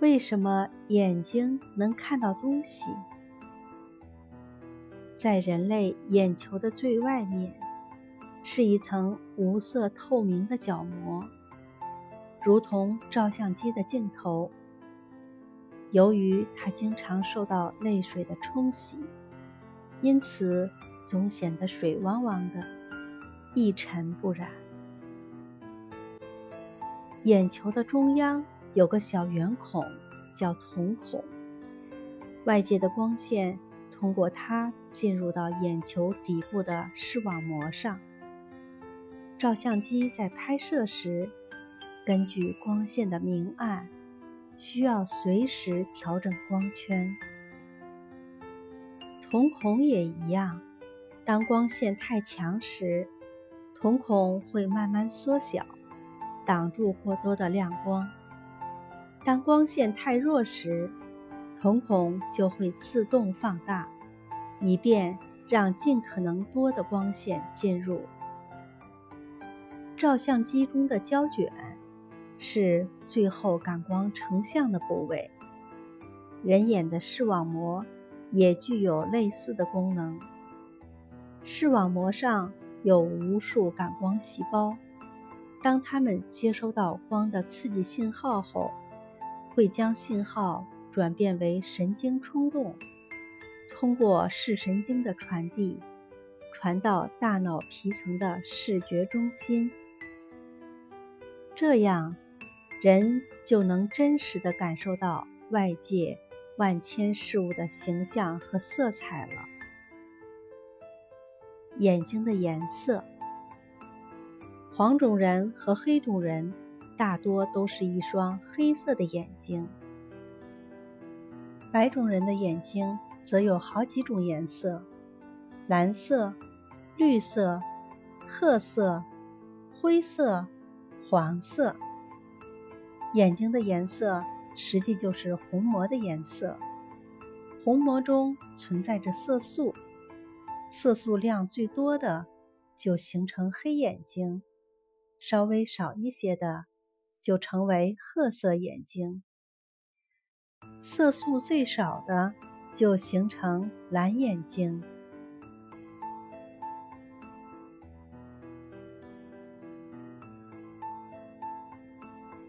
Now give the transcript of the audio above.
为什么眼睛能看到东西？在人类眼球的最外面，是一层无色透明的角膜，如同照相机的镜头。由于它经常受到泪水的冲洗，因此总显得水汪汪的，一尘不染。眼球的中央有个小圆孔，叫瞳孔，外界的光线。通过它进入到眼球底部的视网膜上。照相机在拍摄时，根据光线的明暗，需要随时调整光圈。瞳孔也一样，当光线太强时，瞳孔会慢慢缩小，挡住过多的亮光；当光线太弱时，瞳孔就会自动放大，以便让尽可能多的光线进入。照相机中的胶卷是最后感光成像的部位。人眼的视网膜也具有类似的功能。视网膜上有无数感光细胞，当它们接收到光的刺激信号后，会将信号。转变为神经冲动，通过视神经的传递，传到大脑皮层的视觉中心，这样人就能真实的感受到外界万千事物的形象和色彩了。眼睛的颜色，黄种人和黑种人大多都是一双黑色的眼睛。白种人的眼睛则有好几种颜色：蓝色、绿色、褐色、灰色、黄色。眼睛的颜色实际就是虹膜的颜色。虹膜中存在着色素，色素量最多的就形成黑眼睛，稍微少一些的就成为褐色眼睛。色素最少的就形成蓝眼睛。